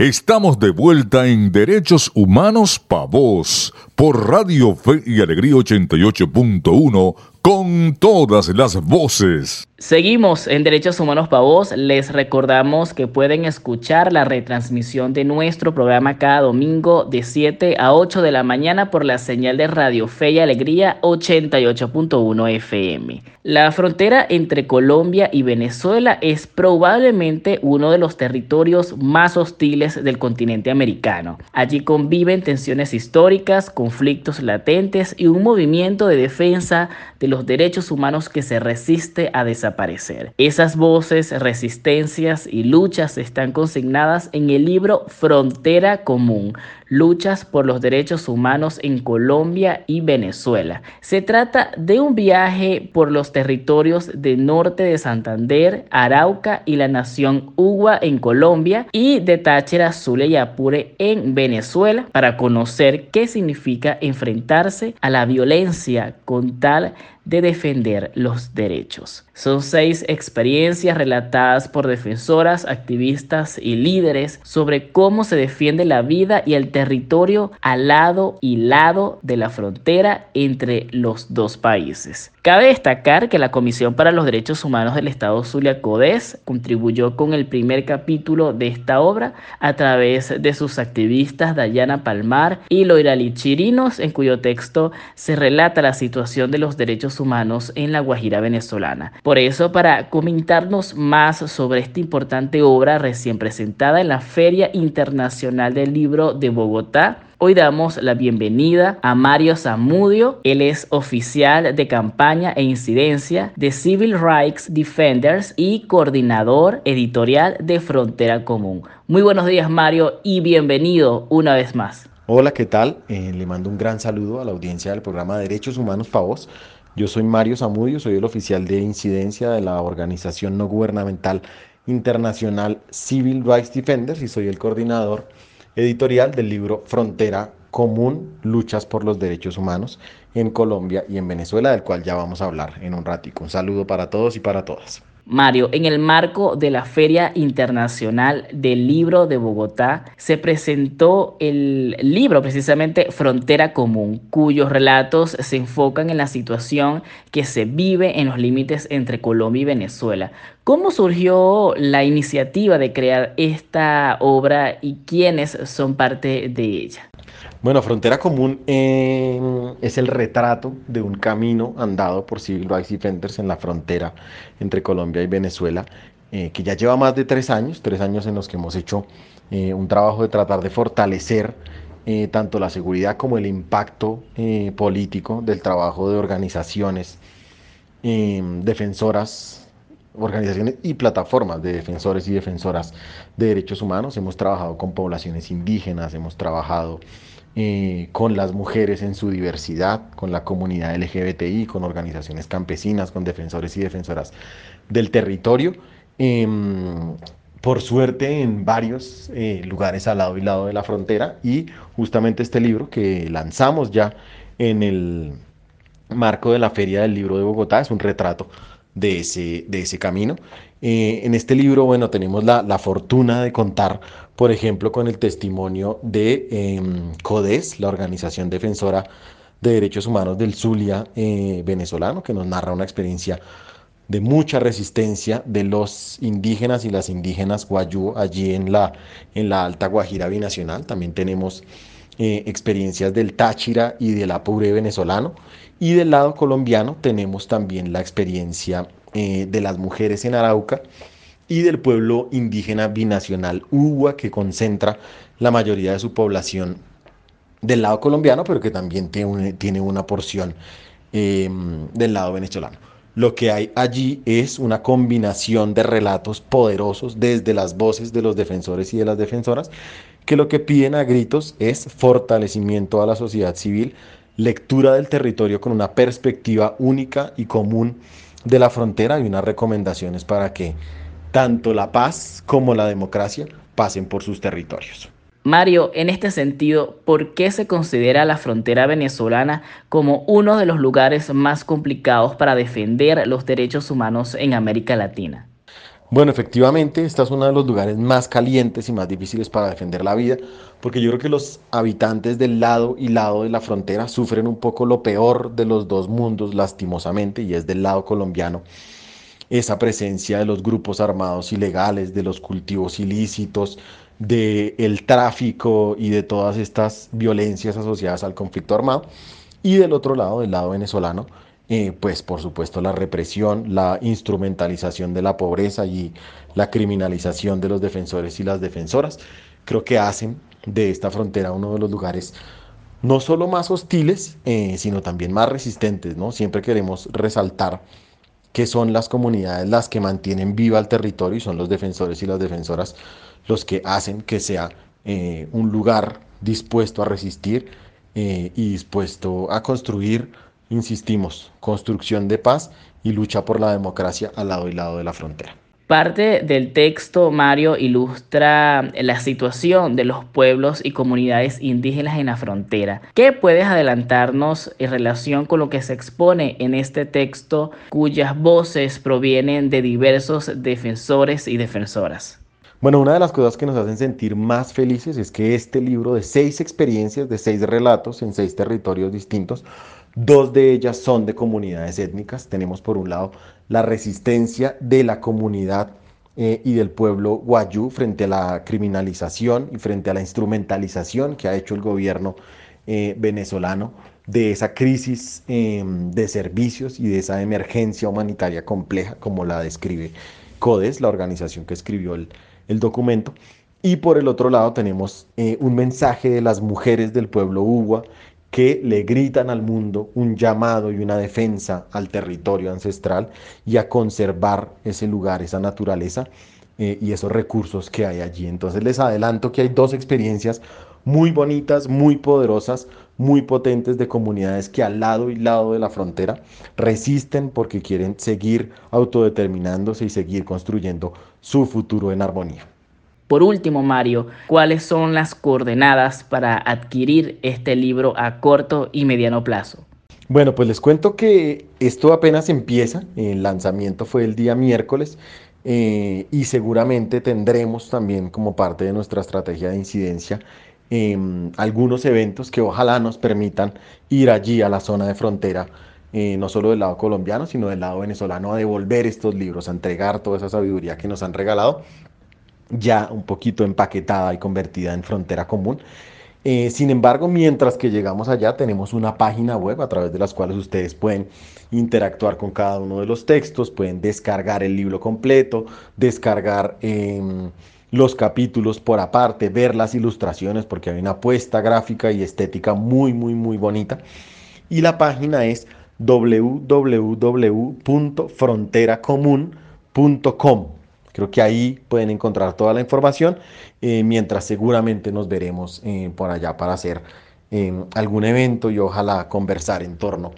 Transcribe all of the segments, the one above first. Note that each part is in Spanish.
Estamos de vuelta en Derechos Humanos Pa' Vos por Radio Fe y Alegría 88.1 con todas las voces. Seguimos en Derechos Humanos para Vos. Les recordamos que pueden escuchar la retransmisión de nuestro programa cada domingo de 7 a 8 de la mañana por la señal de Radio Fe y Alegría 88.1 FM. La frontera entre Colombia y Venezuela es probablemente uno de los territorios más hostiles del continente americano. Allí conviven tensiones históricas, conflictos latentes y un movimiento de defensa de los derechos humanos que se resiste a desaparecer. Esas voces, resistencias y luchas están consignadas en el libro Frontera Común, luchas por los derechos humanos en Colombia y Venezuela. Se trata de un viaje por los territorios del norte de Santander, Arauca y la nación Ugua en Colombia y de Táchira, Zulia y Apure en Venezuela para conocer qué significa enfrentarse a la violencia con tal de defender los derechos. Son seis experiencias relatadas por defensoras, activistas y líderes sobre cómo se defiende la vida y el territorio al lado y lado de la frontera entre los dos países. Cabe destacar que la Comisión para los Derechos Humanos del Estado Zulia Codes contribuyó con el primer capítulo de esta obra a través de sus activistas Dayana Palmar y Loirali Chirinos, en cuyo texto se relata la situación de los derechos humanos en la Guajira venezolana. Por eso, para comentarnos más sobre esta importante obra recién presentada en la Feria Internacional del Libro de Bogotá, Hoy damos la bienvenida a Mario Zamudio. Él es oficial de campaña e incidencia de Civil Rights Defenders y coordinador editorial de Frontera Común. Muy buenos días Mario y bienvenido una vez más. Hola, ¿qué tal? Eh, le mando un gran saludo a la audiencia del programa Derechos Humanos Pavos. Yo soy Mario Zamudio, soy el oficial de incidencia de la organización no gubernamental internacional Civil Rights Defenders y soy el coordinador editorial del libro Frontera Común, Luchas por los Derechos Humanos en Colombia y en Venezuela, del cual ya vamos a hablar en un ratico. Un saludo para todos y para todas. Mario, en el marco de la Feria Internacional del Libro de Bogotá se presentó el libro precisamente Frontera Común, cuyos relatos se enfocan en la situación que se vive en los límites entre Colombia y Venezuela. ¿Cómo surgió la iniciativa de crear esta obra y quiénes son parte de ella? Bueno, Frontera Común eh, es el retrato de un camino andado por Civil Rights Defenders en la frontera entre Colombia y Venezuela, eh, que ya lleva más de tres años, tres años en los que hemos hecho eh, un trabajo de tratar de fortalecer tanto la seguridad como el impacto político del trabajo de organizaciones defensoras organizaciones y plataformas de defensores y defensoras de derechos humanos. Hemos trabajado con poblaciones indígenas, hemos trabajado eh, con las mujeres en su diversidad, con la comunidad LGBTI, con organizaciones campesinas, con defensores y defensoras del territorio. Em, por suerte en varios eh, lugares al lado y lado de la frontera y justamente este libro que lanzamos ya en el marco de la Feria del Libro de Bogotá es un retrato de ese, de ese camino. Eh, en este libro, bueno, tenemos la, la fortuna de contar por ejemplo, con el testimonio de em, CODES, la organización defensora de derechos humanos del Zulia eh, venezolano, que nos narra una experiencia de mucha resistencia de los indígenas y las indígenas guayú allí en la, en la Alta Guajira Binacional. También tenemos eh, experiencias del Táchira y del Apure venezolano. Y del lado colombiano tenemos también la experiencia eh, de las mujeres en Arauca y del pueblo indígena binacional Ugua, que concentra la mayoría de su población del lado colombiano, pero que también tiene, una porción em, del lado venezolano. Lo que hay allí es una combinación de relatos poderosos desde las voces de los defensores y de las defensoras, que lo que piden a gritos es fortalecimiento a la sociedad civil, lectura del territorio con una perspectiva única y común de la frontera y unas recomendaciones para que tanto la paz como la democracia pasen por sus territorios. Mario, en este sentido, ¿por qué se considera la frontera venezolana como uno de los lugares más complicados para defender los derechos humanos en América Latina? Bueno, efectivamente, esta es uno de los lugares más calientes y más difíciles para defender la vida, porque yo creo que los habitantes del lado y lado de la frontera sufren un poco lo peor de los dos mundos, lastimosamente, y es del lado colombiano esa presencia de los grupos armados ilegales, de los cultivos ilícitos, del el tráfico y de todas estas violencias asociadas al conflicto armado. Y del otro lado, del lado venezolano, eh, pues por supuesto la represión, la instrumentalización de la pobreza y la criminalización de los defensores y las defensoras, creo que hacen de esta frontera uno de los lugares no solo más hostiles, eh, sino también más resistentes, ¿no? Siempre queremos resaltar que son las comunidades las que mantienen viva el territorio y son los defensores y las defensoras los que hacen que sea eh, un lugar dispuesto a resistir y dispuesto a construir insistimos, construcción de paz y lucha por la democracia al lado y lado de la frontera. Parte del texto, Mario, ilustra la situación de los pueblos y comunidades indígenas en la frontera. ¿Qué puedes adelantarnos en relación con lo que se expone en este texto cuyas voces provienen de diversos defensores y defensoras? Bueno, una de las cosas que nos hacen sentir más felices es que este libro de seis experiencias, de seis relatos en seis territorios distintos, Dos de ellas son de comunidades étnicas. Tenemos por un lado la resistencia de la comunidad eh, y del pueblo guayú frente a la criminalización y frente a la instrumentalización que ha hecho el gobierno eh, venezolano de esa crisis em, de servicios y de esa emergencia humanitaria compleja como la describe CODES, la organización que escribió el, el documento. Y por el otro lado tenemos eh, un mensaje de las mujeres del pueblo Uwa que le gritan al mundo un llamado y una defensa al territorio ancestral y a conservar ese lugar, esa naturaleza eh, y esos recursos que hay allí. Entonces les adelanto que hay dos experiencias muy bonitas, muy poderosas, muy potentes de comunidades que al lado y lado de la frontera resisten porque quieren seguir autodeterminándose y seguir construyendo su futuro en armonía. Por último, Mario, ¿cuáles son las coordenadas para adquirir este libro a corto y mediano plazo? Bueno, pues les cuento que esto apenas empieza, el lanzamiento fue el día miércoles eh, y seguramente tendremos también como parte de nuestra estrategia de incidencia em, algunos eventos que ojalá nos permitan ir allí a la zona de frontera, eh, no solo del lado colombiano, sino del lado venezolano, a devolver estos libros, a entregar toda esa sabiduría que nos han regalado ya un poquito empaquetada y convertida en frontera común. Eh, sin embargo, mientras que llegamos allá, tenemos una página web a través de las cuales ustedes pueden interactuar con cada uno de los textos, pueden descargar el libro completo, descargar em, los capítulos por aparte, ver las ilustraciones, porque hay una apuesta gráfica y estética muy, muy, muy bonita. Y la página es www.fronteracomún.com. Creo que ahí pueden encontrar toda la información, eh, mientras seguramente nos veremos eh, por allá para hacer eh, algún evento y ojalá conversar en torno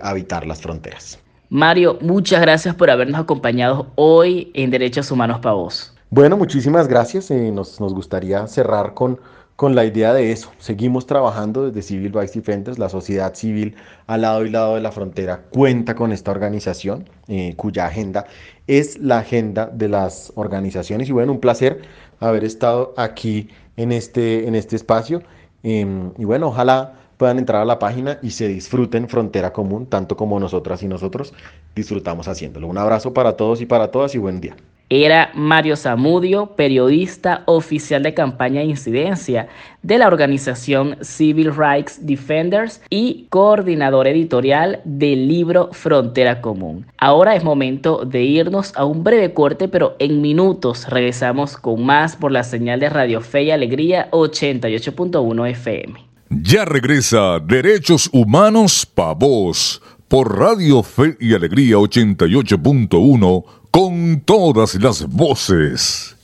a habitar las fronteras. Mario, muchas gracias por habernos acompañado hoy en Derechos Humanos para Vos. Bueno, muchísimas gracias. Nos, nos, gustaría cerrar con, con la idea de eso. Seguimos trabajando desde Civil Rights Defenders, la sociedad civil al lado y lado de la frontera cuenta con esta organización cuya agenda es la agenda de las organizaciones. Y bueno, un placer haber estado aquí en este, en este espacio. Em, y bueno, ojalá puedan entrar a la página y se disfruten Frontera Común, tanto como nosotras y nosotros disfrutamos haciéndolo. Un abrazo para todos y para todas y buen día era Mario Zamudio, periodista oficial de campaña de incidencia de la organización Civil Rights Defenders y coordinador editorial del libro Frontera Común. Ahora es momento de irnos a un breve corte, pero en minutos regresamos con más por la señal de Radio Fe y Alegría 88.1 FM. Ya regresa Derechos Humanos Pa' Vos por Radio Fe y Alegría 88.1 con todas las voces.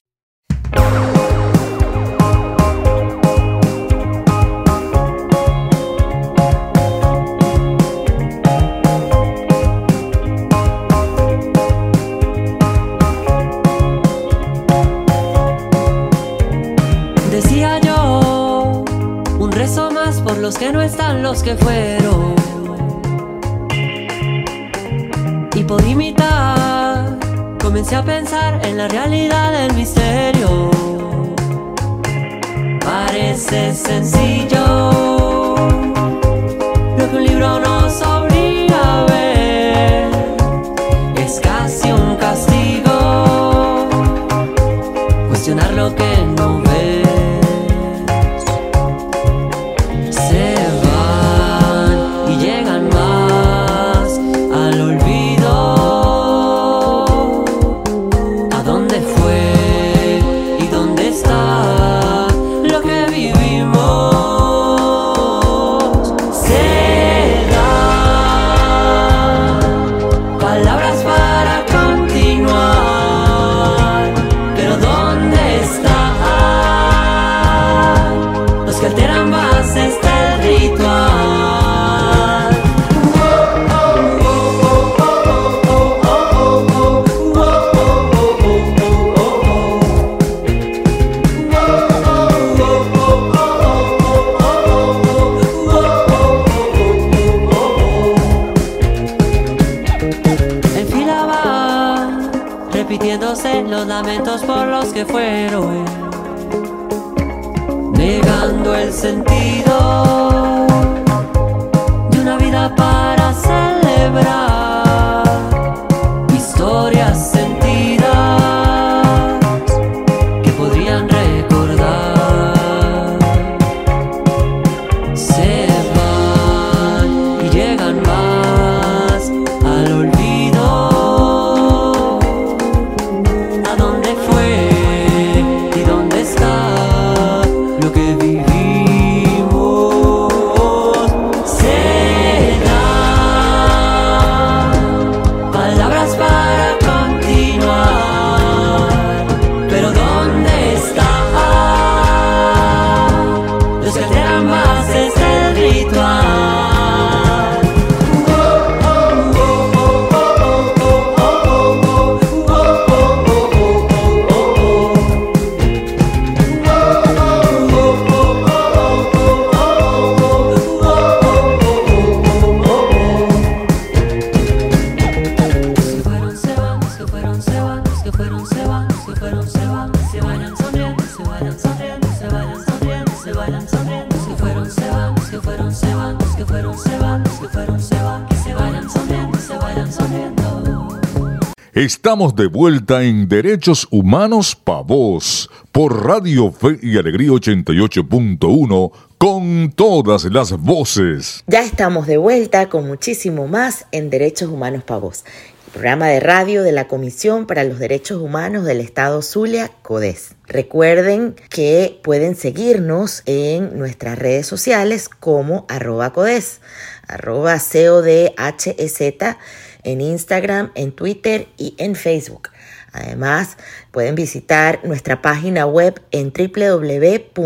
Decía yo, un rezo más por los que no están, los que fueron. Y por imitar comencé a pensar en la realidad del misterio. Parece sencillo lo que un libro nos obliga a ver. Es casi un castigo cuestionar lo que Estamos de vuelta en Derechos Humanos Pa' Vos por Radio Fe y Alegría 88.1 con todas las voces. Ya estamos de vuelta con muchísimo más en Derechos Humanos para Vos, el programa de radio de la Comisión para los Derechos Humanos del Estado Zulia, CODES. Recuerden que pueden seguirnos en nuestras redes sociales como arroba CODES, arroba en Instagram, en Twitter y en Facebook. Además, pueden visitar nuestra página web en www.codes.org.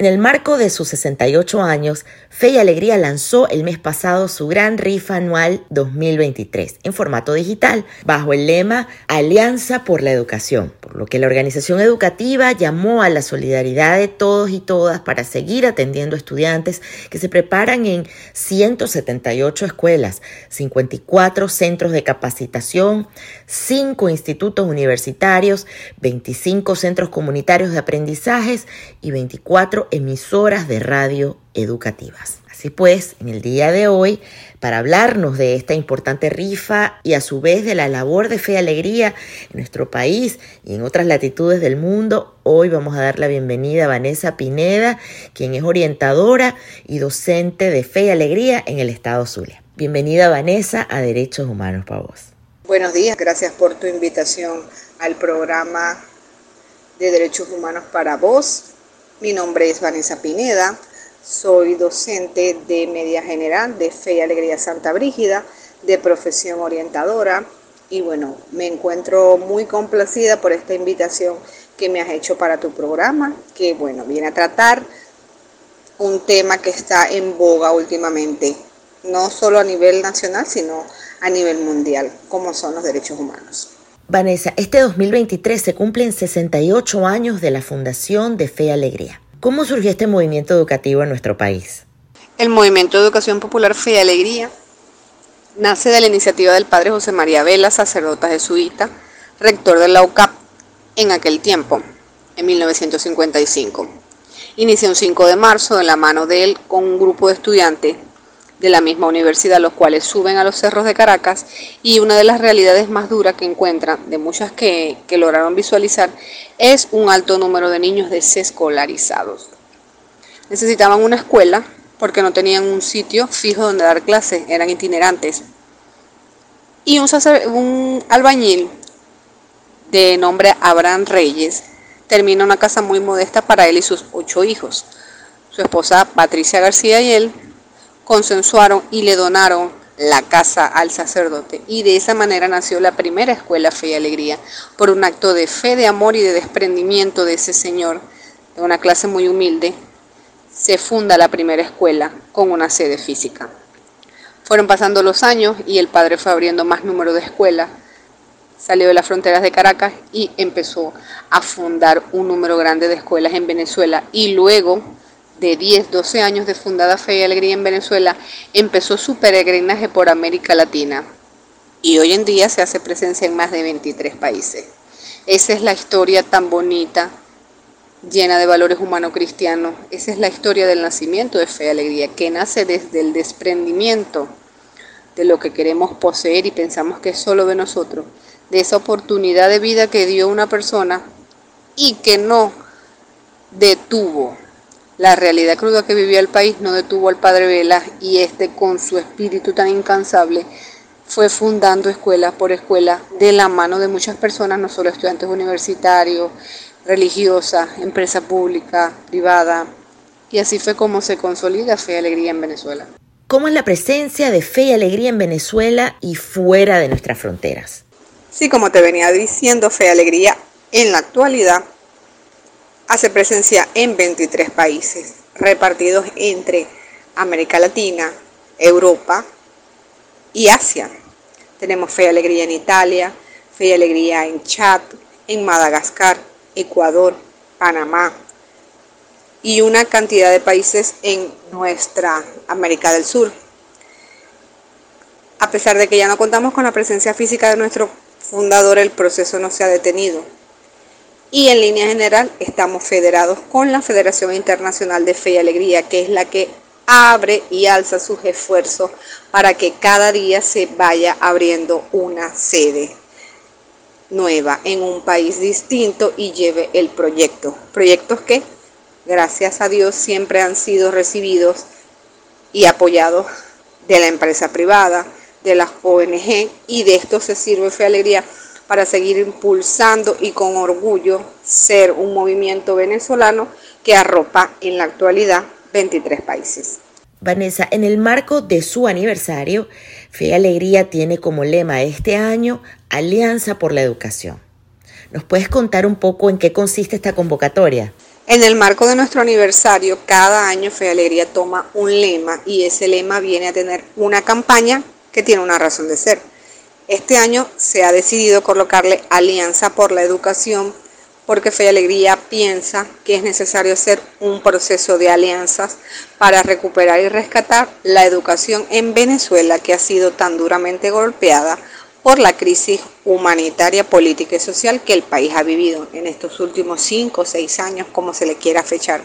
En el marco de sus 68 años, Fe y Alegría lanzó el mes pasado su gran rifa anual 2023 en formato digital bajo el lema Alianza por la Educación, por lo que la organización educativa llamó a la solidaridad de todos y todas para seguir atendiendo estudiantes que se preparan en 178 escuelas, 54 centros de capacitación, 5 institutos universitarios, 25 centros comunitarios de aprendizajes y 24 emisoras de radio educativas. Así pues, en el día de hoy, para hablarnos de esta importante rifa y a su vez de la labor de fe y alegría en nuestro país y en otras latitudes del mundo, hoy vamos a dar la bienvenida a Vanessa Pineda, quien es orientadora y docente de fe y alegría en el estado Zulia. Bienvenida Vanessa a Derechos Humanos para vos. Buenos días, gracias por tu invitación al programa de Derechos Humanos para vos. Mi nombre es Vanessa Pineda, soy docente de Media General de Fe y Alegría Santa Brígida, de profesión orientadora y bueno, me encuentro muy complacida por esta invitación que me has hecho para tu programa, que bueno, viene a tratar un tema que está en boga últimamente, no solo a nivel nacional, sino a nivel mundial, como son los derechos humanos. Vanessa, este 2023 se cumplen 68 años de la Fundación de Fe y Alegría. ¿Cómo surgió este movimiento educativo en nuestro país? El Movimiento de Educación Popular Fe y Alegría nace de la iniciativa del padre José María Vela, sacerdote jesuita, rector de la UCAP en aquel tiempo, en 1955. Inició un 5 de marzo de la mano de él con un grupo de estudiantes de la misma universidad, los cuales suben a los cerros de Caracas y una de las realidades más duras que encuentran, de muchas que, que lograron visualizar, es un alto número de niños desescolarizados. Necesitaban una escuela porque no tenían un sitio fijo donde dar clases, eran itinerantes. Y un, un albañil de nombre Abraham Reyes termina una casa muy modesta para él y sus ocho hijos. Su esposa Patricia García y él consensuaron y le donaron la casa al sacerdote y de esa manera nació la primera escuela Fe y Alegría, por un acto de fe, de amor y de desprendimiento de ese señor, de una clase muy humilde, se funda la primera escuela con una sede física. Fueron pasando los años y el padre fue abriendo más número de escuelas, salió de las fronteras de Caracas y empezó a fundar un número grande de escuelas en Venezuela y luego de 10, 12 años de fundada Fe y Alegría en Venezuela, empezó su peregrinaje por América Latina y hoy en día se hace presencia en más de 23 países. Esa es la historia tan bonita llena de valores humano-cristianos. Esa es la historia del nacimiento de Fe y Alegría, que nace desde el desprendimiento de lo que queremos poseer y pensamos que es solo de nosotros, de esa oportunidad de vida que dio una persona y que no detuvo la realidad cruda que vivía el país, no detuvo al padre Vela y este con su espíritu tan incansable fue fundando escuela por escuela de la mano de muchas personas, no solo estudiantes universitarios, religiosa, empresa pública, privada. Y así fue como se consolida Fe y Alegría en Venezuela. ¿Cómo es la presencia de Fe y Alegría en Venezuela y fuera de nuestras fronteras? Sí, como te venía diciendo, Fe y Alegría en la actualidad hace presencia en 23 países, repartidos entre América Latina, Europa y Asia. Tenemos Fe y Alegría en Italia, Fe y Alegría en Chad, en Madagascar, Ecuador, Panamá y una cantidad de países en nuestra América del Sur. A pesar de que ya no contamos con la presencia física de nuestro fundador, el proceso no se ha detenido. Y en línea general estamos federados con la Federación Internacional de Fe y Alegría, que es la que abre y alza sus esfuerzos para que cada día se vaya abriendo una sede nueva en un país distinto y lleve el proyecto. Proyectos que, gracias a Dios, siempre han sido recibidos y apoyados de la empresa privada, de las ONG y de esto se sirve Fe Alegría para seguir impulsando y con orgullo ser un movimiento venezolano que arropa en la actualidad 23 países. Vanessa, en el marco de su aniversario, Fe y Alegría tiene como lema este año Alianza por la Educación. ¿Nos puedes contar un poco en qué consiste esta convocatoria? En el marco de nuestro aniversario, cada año Fe y Alegría toma un lema y ese lema viene a tener una campaña que tiene una razón de ser. Este año se ha decidido colocarle Alianza por la Educación porque Fe y Alegría piensa que es necesario hacer un proceso de alianzas para recuperar y rescatar la educación en Venezuela que ha sido tan duramente golpeada por la crisis humanitaria, política y social que el país ha vivido en estos últimos cinco o seis años, como se le quiera fechar.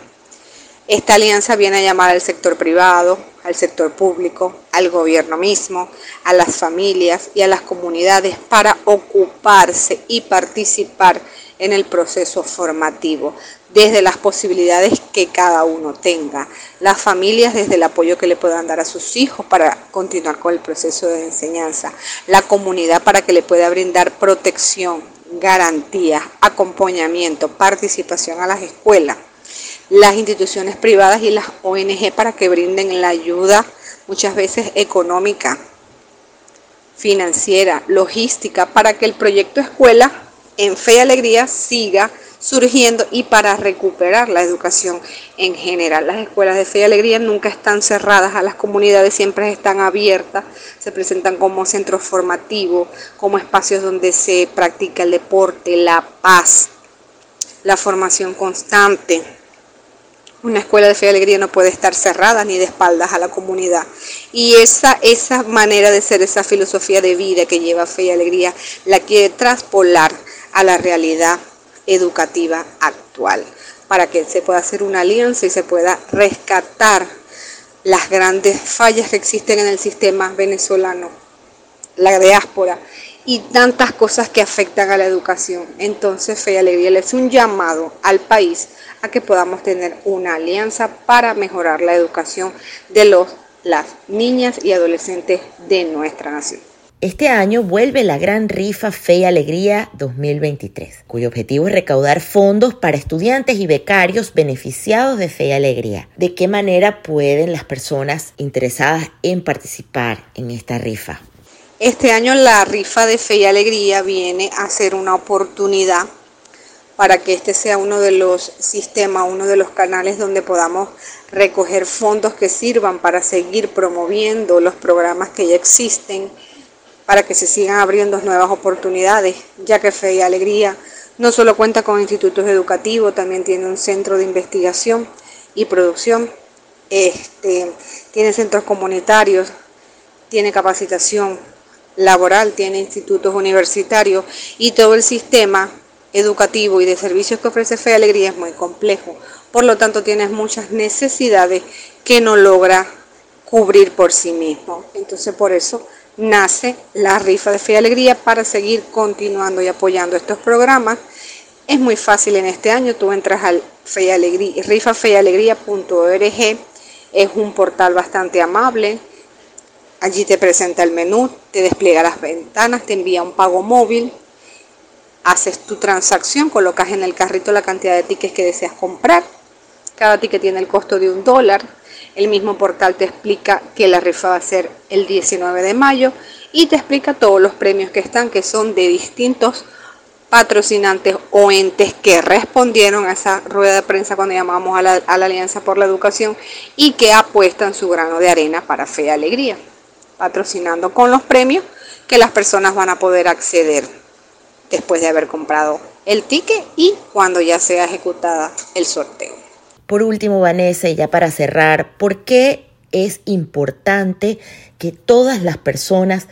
Esta alianza viene a llamar al sector privado, al sector público, al gobierno mismo, a las familias y a las comunidades para ocuparse y participar en el proceso formativo, desde las posibilidades que cada uno tenga, las familias desde el apoyo que le puedan dar a sus hijos para continuar con el proceso de enseñanza, la comunidad para que le pueda brindar protección, garantía, acompañamiento, participación a las escuelas, las instituciones privadas y las ONG para que brinden la ayuda muchas veces económica, financiera, logística, para que el proyecto escuela en fe y alegría siga surgiendo y para recuperar la educación en general. Las escuelas de fe y alegría nunca están cerradas a las comunidades, siempre están abiertas, se presentan como centros formativos, como espacios donde se practica el deporte, la paz, la formación constante, Una escuela de fe y alegría no puede estar cerrada ni de espaldas a la comunidad. Y esa, esa manera de ser, esa filosofía de vida que lleva fe y alegría, la quiere traspolar a la realidad educativa actual, para que se pueda hacer una alianza y se pueda rescatar las grandes fallas que existen en el sistema venezolano, la diáspora y tantas cosas que afectan a la educación. Entonces, Fe y Alegría le es un llamado al país a que podamos tener una alianza para mejorar la educación de los, las niñas y adolescentes de nuestra nación. Este año vuelve la gran rifa Fe y Alegría 2023, cuyo objetivo es recaudar fondos para estudiantes y becarios beneficiados de Fe y Alegría. ¿De qué manera pueden las personas interesadas en participar en esta rifa? Este año la rifa de Fe y Alegría viene a ser una oportunidad para que este sea uno de los sistemas, uno de los canales donde podamos recoger fondos que sirvan para seguir promoviendo los programas que ya existen, para que se sigan abriendo nuevas oportunidades, ya que Fe y Alegría no solo cuenta con institutos educativos, también tiene un centro de investigación y producción, este, tiene centros comunitarios, tiene capacitación laboral, tiene institutos universitarios y todo el sistema educativo y de servicios que ofrece Fe Alegría es muy complejo. Por lo tanto, tienes muchas necesidades que no logra cubrir por sí mismo. Entonces, por eso nace la rifa de Fe Alegría para seguir continuando y apoyando estos programas. Es muy fácil en este año, tú entras al Fe Alegría, es un portal bastante amable. Allí te presenta el menú, te despliega las ventanas, te envía un pago móvil, haces tu transacción, colocas en el carrito la cantidad de tickets que deseas comprar. Cada ticket tiene el costo de un dólar. El mismo portal te explica que la rifa va a ser el 19 de mayo y te explica todos los premios que están, que son de distintos patrocinantes o entes que respondieron a esa rueda de prensa cuando llamamos a la, a la Alianza por la Educación y que apuestan su grano de arena para fe y alegría, patrocinando con los premios que las personas van a poder acceder después de haber comprado el ticket y cuando ya sea ejecutada el sorteo. Por último, Vanessa, y ya para cerrar, ¿por qué es importante que todas las personas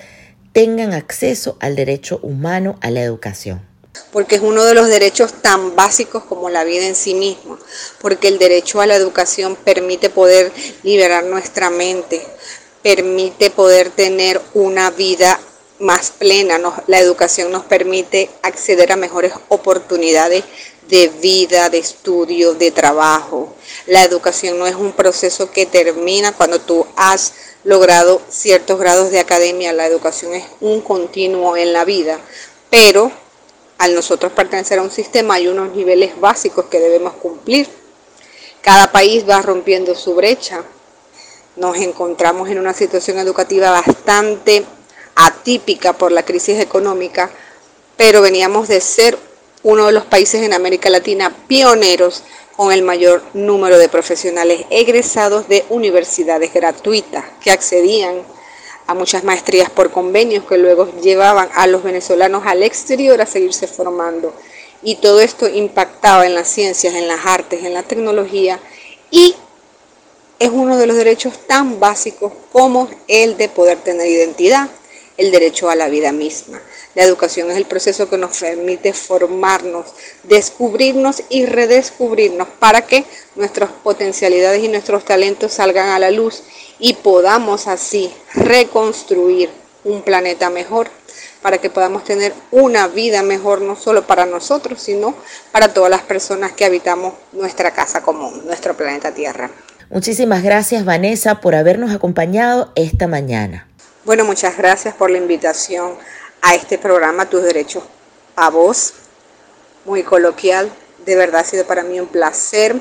tengan acceso al derecho humano a la educación? porque es uno de los derechos tan básicos como la vida en sí misma, porque el derecho a la educación permite poder liberar nuestra mente, permite poder tener una vida más plena. La educación nos permite acceder a mejores oportunidades de vida, de estudio, de trabajo. La educación no es un proceso que termina cuando tú has logrado ciertos grados de academia. La educación es un continuo en la vida, pero al nosotros pertenecer a un sistema hay unos niveles básicos que debemos cumplir. Cada país va rompiendo su brecha. Nos encontramos en una situación educativa bastante atípica por la crisis económica, pero veníamos de ser uno de los países en América Latina pioneros con el mayor número de profesionales egresados de universidades gratuitas que accedían a muchas maestrías por convenios que luego llevaban a los venezolanos al exterior a seguirse formando. Y todo esto impactaba en las ciencias, en las artes, en la tecnología y es uno de los derechos tan básicos como el de poder tener identidad, el derecho a la vida misma. La educación es el proceso que nos permite formarnos, descubrirnos y redescubrirnos para que nuestras potencialidades y nuestros talentos salgan a la luz y podamos así reconstruir un planeta mejor para que podamos tener una vida mejor no solo para nosotros, sino para todas las personas que habitamos nuestra casa común, nuestro planeta Tierra. Muchísimas gracias Vanessa por habernos acompañado esta mañana. Bueno, muchas gracias por la invitación a este programa Tus Derechos a Vos, muy coloquial. De verdad ha sido para mí un placer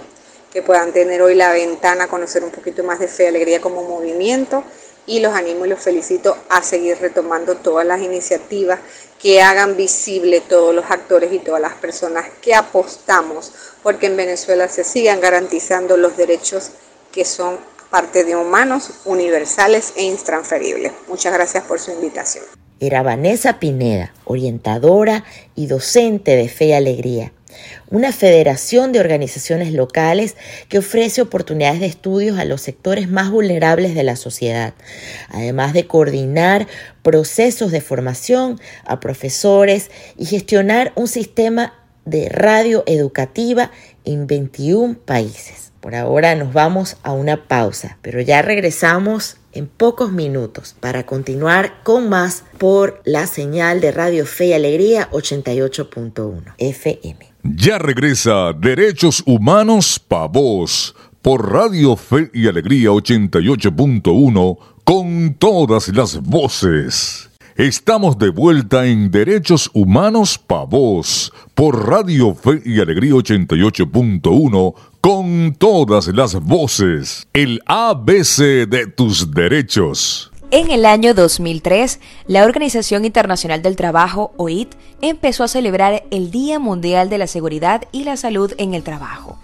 que puedan tener hoy la ventana conocer un poquito más de fe y alegría como movimiento y los animo y los felicito a seguir retomando todas las iniciativas que hagan visible todos los actores y todas las personas que apostamos porque en Venezuela se sigan garantizando los derechos que son parte de humanos universales e intransferibles. Muchas gracias por su invitación. Era Vanessa Pineda, orientadora y docente de Fe y Alegría. una federación de organizaciones locales que ofrece oportunidades de estudios a los sectores más vulnerables de la sociedad, además de coordinar procesos de formación a profesores y gestionar un sistema de radio educativa en 21 países. Por ahora nos vamos a una pausa, pero ya regresamos en pocos minutos para continuar con más por la señal de Radio Fe y Alegría 88.1 FM. Ya regresa Derechos Humanos Pa' Vos por Radio Fe y Alegría 88.1 con todas las voces. Estamos de vuelta en Derechos Humanos Pa' Vos por Radio Fe y Alegría 88.1 con todas las voces. El ABC de tus derechos. En el año 2003, la Organización Internacional del Trabajo, OIT, empezó a celebrar el Día Mundial de la Seguridad y la Salud en el Trabajo.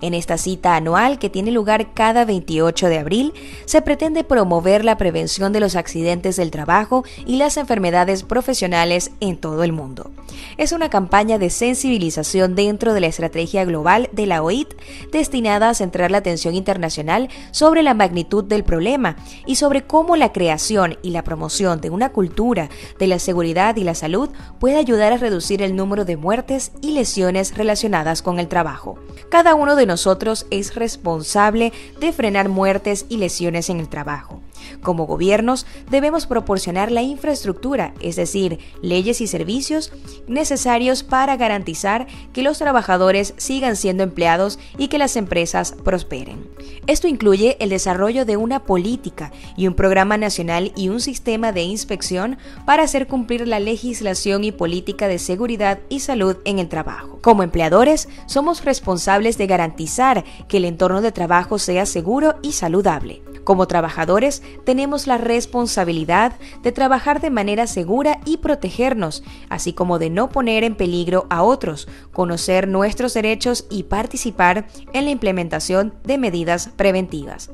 En esta cita anual que tiene lugar cada 28 de abril, se pretende promover la prevención de los accidentes del trabajo y las enfermedades profesionales en todo el mundo. Es una campaña de sensibilización dentro de la estrategia global de la OIT destinada a centrar la atención internacional sobre la magnitud del problema y sobre cómo la creación y la promoción de una cultura de la seguridad y la salud puede ayudar a reducir el número de muertes y lesiones relacionadas con el trabajo. Cada uno de nosotros es responsable de frenar muertes y lesiones en el trabajo. Como gobiernos debemos proporcionar la infraestructura, es decir, leyes y servicios necesarios para garantizar que los trabajadores sigan siendo empleados y que las empresas prosperen. Esto incluye el desarrollo de una política y un programa nacional y un sistema de inspección para hacer cumplir la legislación y política de seguridad y salud en el trabajo. Como empleadores, somos responsables de garantizar que el entorno de trabajo sea seguro y saludable. Como trabajadores, tenemos la responsabilidad de trabajar de manera segura y protegernos, así como de no poner en peligro a otros, conocer nuestros derechos y participar en la implementación de medidas preventivas.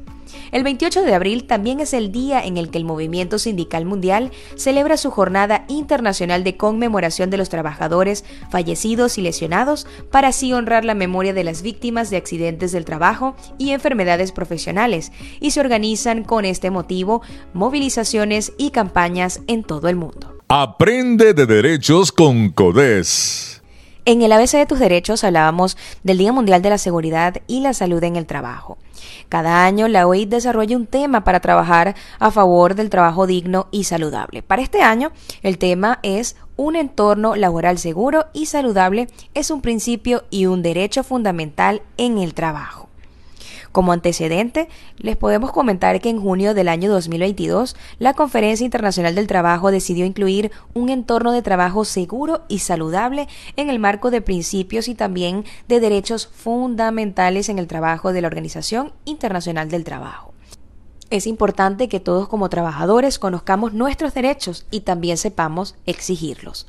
El 28 de abril también es el día en el que el Movimiento Sindical Mundial celebra su jornada internacional de conmemoración de los trabajadores fallecidos y lesionados para así honrar la memoria de las víctimas de accidentes del trabajo y enfermedades profesionales y se organizan con este motivo movilizaciones y campañas en todo el mundo. Aprende de derechos con CODES. En el ABC de tus derechos hablábamos del Día Mundial de la Seguridad y la Salud en el Trabajo. Cada año la OIT desarrolla un tema para trabajar a favor del trabajo digno y saludable. Para este año, el tema es un entorno laboral seguro y saludable es un principio y un derecho fundamental en el trabajo. Como antecedente, les podemos comentar que en junio del año 2022, la Conferencia Internacional del Trabajo decidió incluir un entorno de trabajo seguro y saludable en el marco de principios y también de derechos fundamentales en el trabajo de la Organización Internacional del Trabajo. Es importante que todos como trabajadores conozcamos nuestros derechos y también sepamos exigirlos.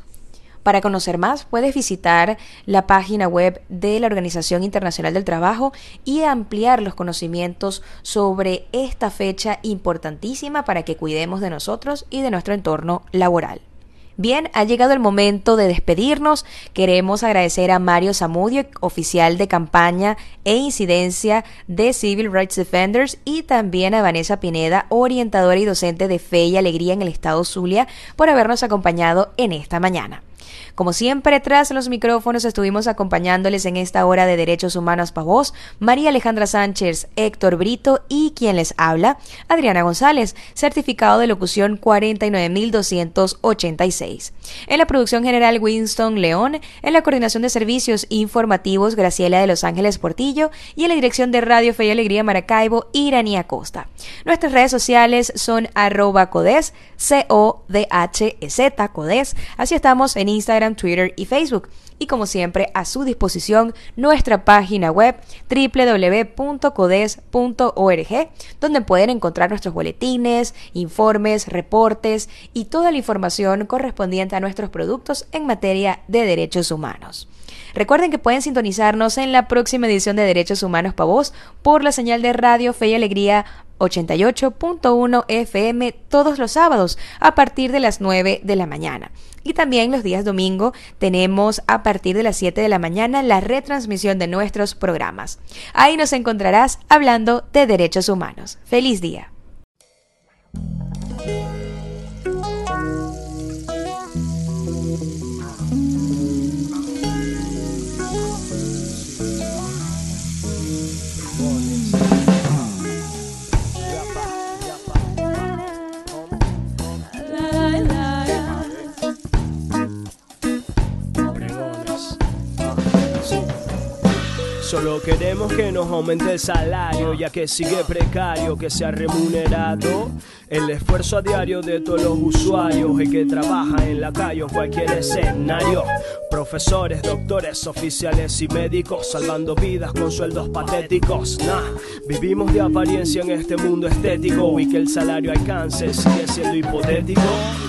Para conocer más, puedes visitar la página web de la Organización Internacional del Trabajo y ampliar los conocimientos sobre esta fecha importantísima para que cuidemos de nosotros y de nuestro entorno laboral. Bien, ha llegado el momento de despedirnos. Queremos agradecer a Mario Zamudio, oficial de campaña e incidencia de Civil Rights Defenders, y también a Vanessa Pineda, orientadora y docente de Fe y Alegría en el Estado Zulia, por habernos acompañado en esta mañana. Como siempre, tras los micrófonos estuvimos acompañándoles en esta hora de Derechos Humanos para Voz, María Alejandra Sánchez, Héctor Brito y quien les habla, Adriana González, certificado de locución 49286. En la producción general Winston León, en la coordinación de servicios informativos Graciela de Los Ángeles Portillo y en la dirección de Radio Fe y Alegría Maracaibo, Iranía Costa. Nuestras redes sociales son arroba codes, C-O-D-H-E-Z, codes. Así estamos en Instagram Twitter y Facebook. Y como siempre, a su disposición nuestra página web www.codes.org, donde pueden encontrar nuestros boletines, informes, reportes y toda la información correspondiente a nuestros productos en materia de derechos humanos. Recuerden que pueden sintonizarnos en la próxima edición de Derechos Humanos para Vos por la señal de Radio Fe y Alegría 88.1 FM todos los sábados a partir de las 9 de la mañana. Y también los días domingo tenemos a partir de las 7 de la mañana la retransmisión de nuestros programas. Ahí nos encontrarás hablando de derechos humanos. Feliz día. Solo queremos que nos aumente el salario, ya que sigue precario, que sea remunerado el esfuerzo a diario de todos los usuarios y que trabaja en la calle o cualquier escenario. Profesores, doctores, oficiales y médicos salvando vidas con sueldos patéticos. Nah, vivimos de apariencia en este mundo estético y que el salario alcance sigue siendo hipotético.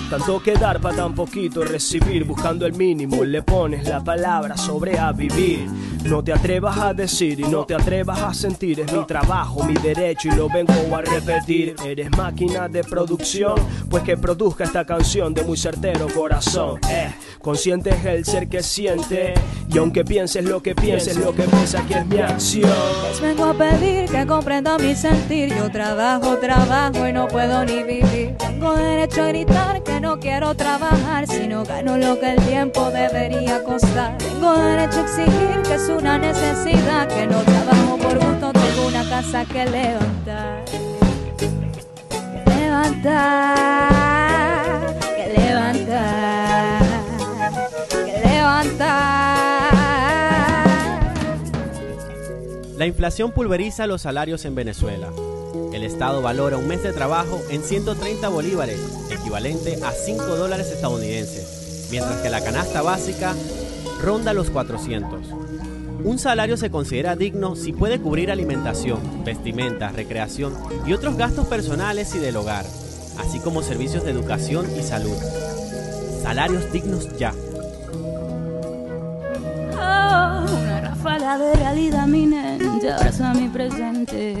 Tanto que dar para tan poquito recibir, buscando el mínimo, le pones la palabra sobre a vivir. No te atrevas a decir y no te atrevas a sentir, es mi trabajo, mi derecho y lo vengo a repetir. Eres máquina de producción, pues que produzca esta canción de muy certero corazón. Eh, consciente es el ser que siente, y aunque pienses lo que pienses, lo que piensa que es mi acción. Les vengo a pedir que comprendan mi sentir. Yo trabajo, trabajo y no puedo ni vivir. Tengo derecho a gritar que no quiero trabajar si no gano lo que el tiempo debería costar. Tengo derecho a exigir que es una necesidad, que no trabajo por gusto, tengo una casa que levantar. Levantar, La inflación pulveriza los salarios en Venezuela. El Estado valora un mes de trabajo en 130 bolívares, equivalente a 5 dólares estadounidenses, mientras que la canasta básica ronda los 400. Un salario se considera digno si puede cubrir alimentación, vestimenta, recreación y otros gastos personales y del hogar, así como servicios de educación y salud. Salarios dignos ya. De realidad minente abraza mi presente.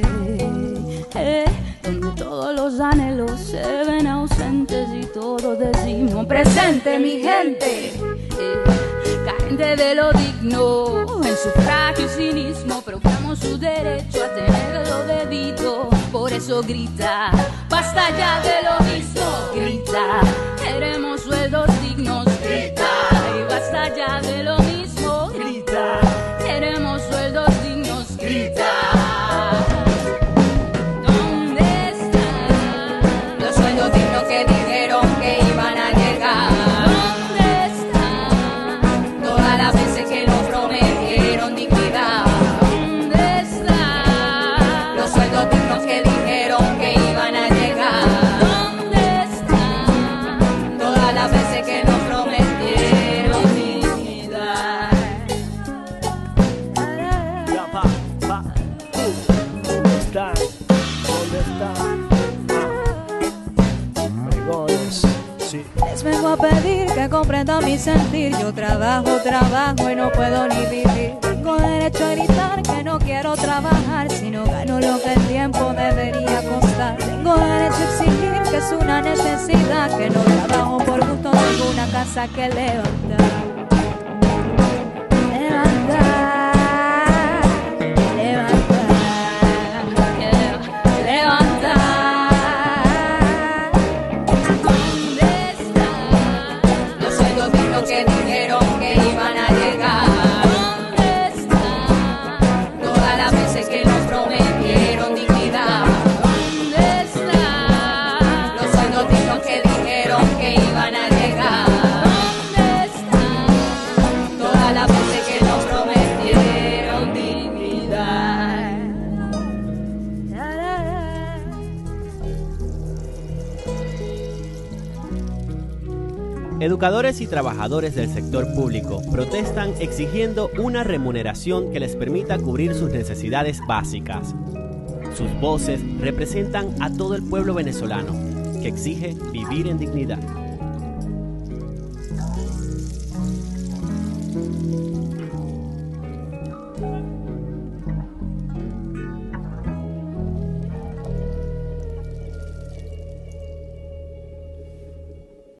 Eh, donde todos los anhelos se ven ausentes y todos decimos presente, mi gente. Eh, carente de lo digno, en sufragio y cinismo, proclamo su derecho a tener lo debido. Por eso grita, basta ya de lo mismo, grita, queremos sueldos dignos, que levantar. Educadores y trabajadores del sector público protestan exigiendo una remuneración que les permita cubrir sus necesidades básicas. Sus voces representan a todo el pueblo venezolano que exige vivir en dignidad.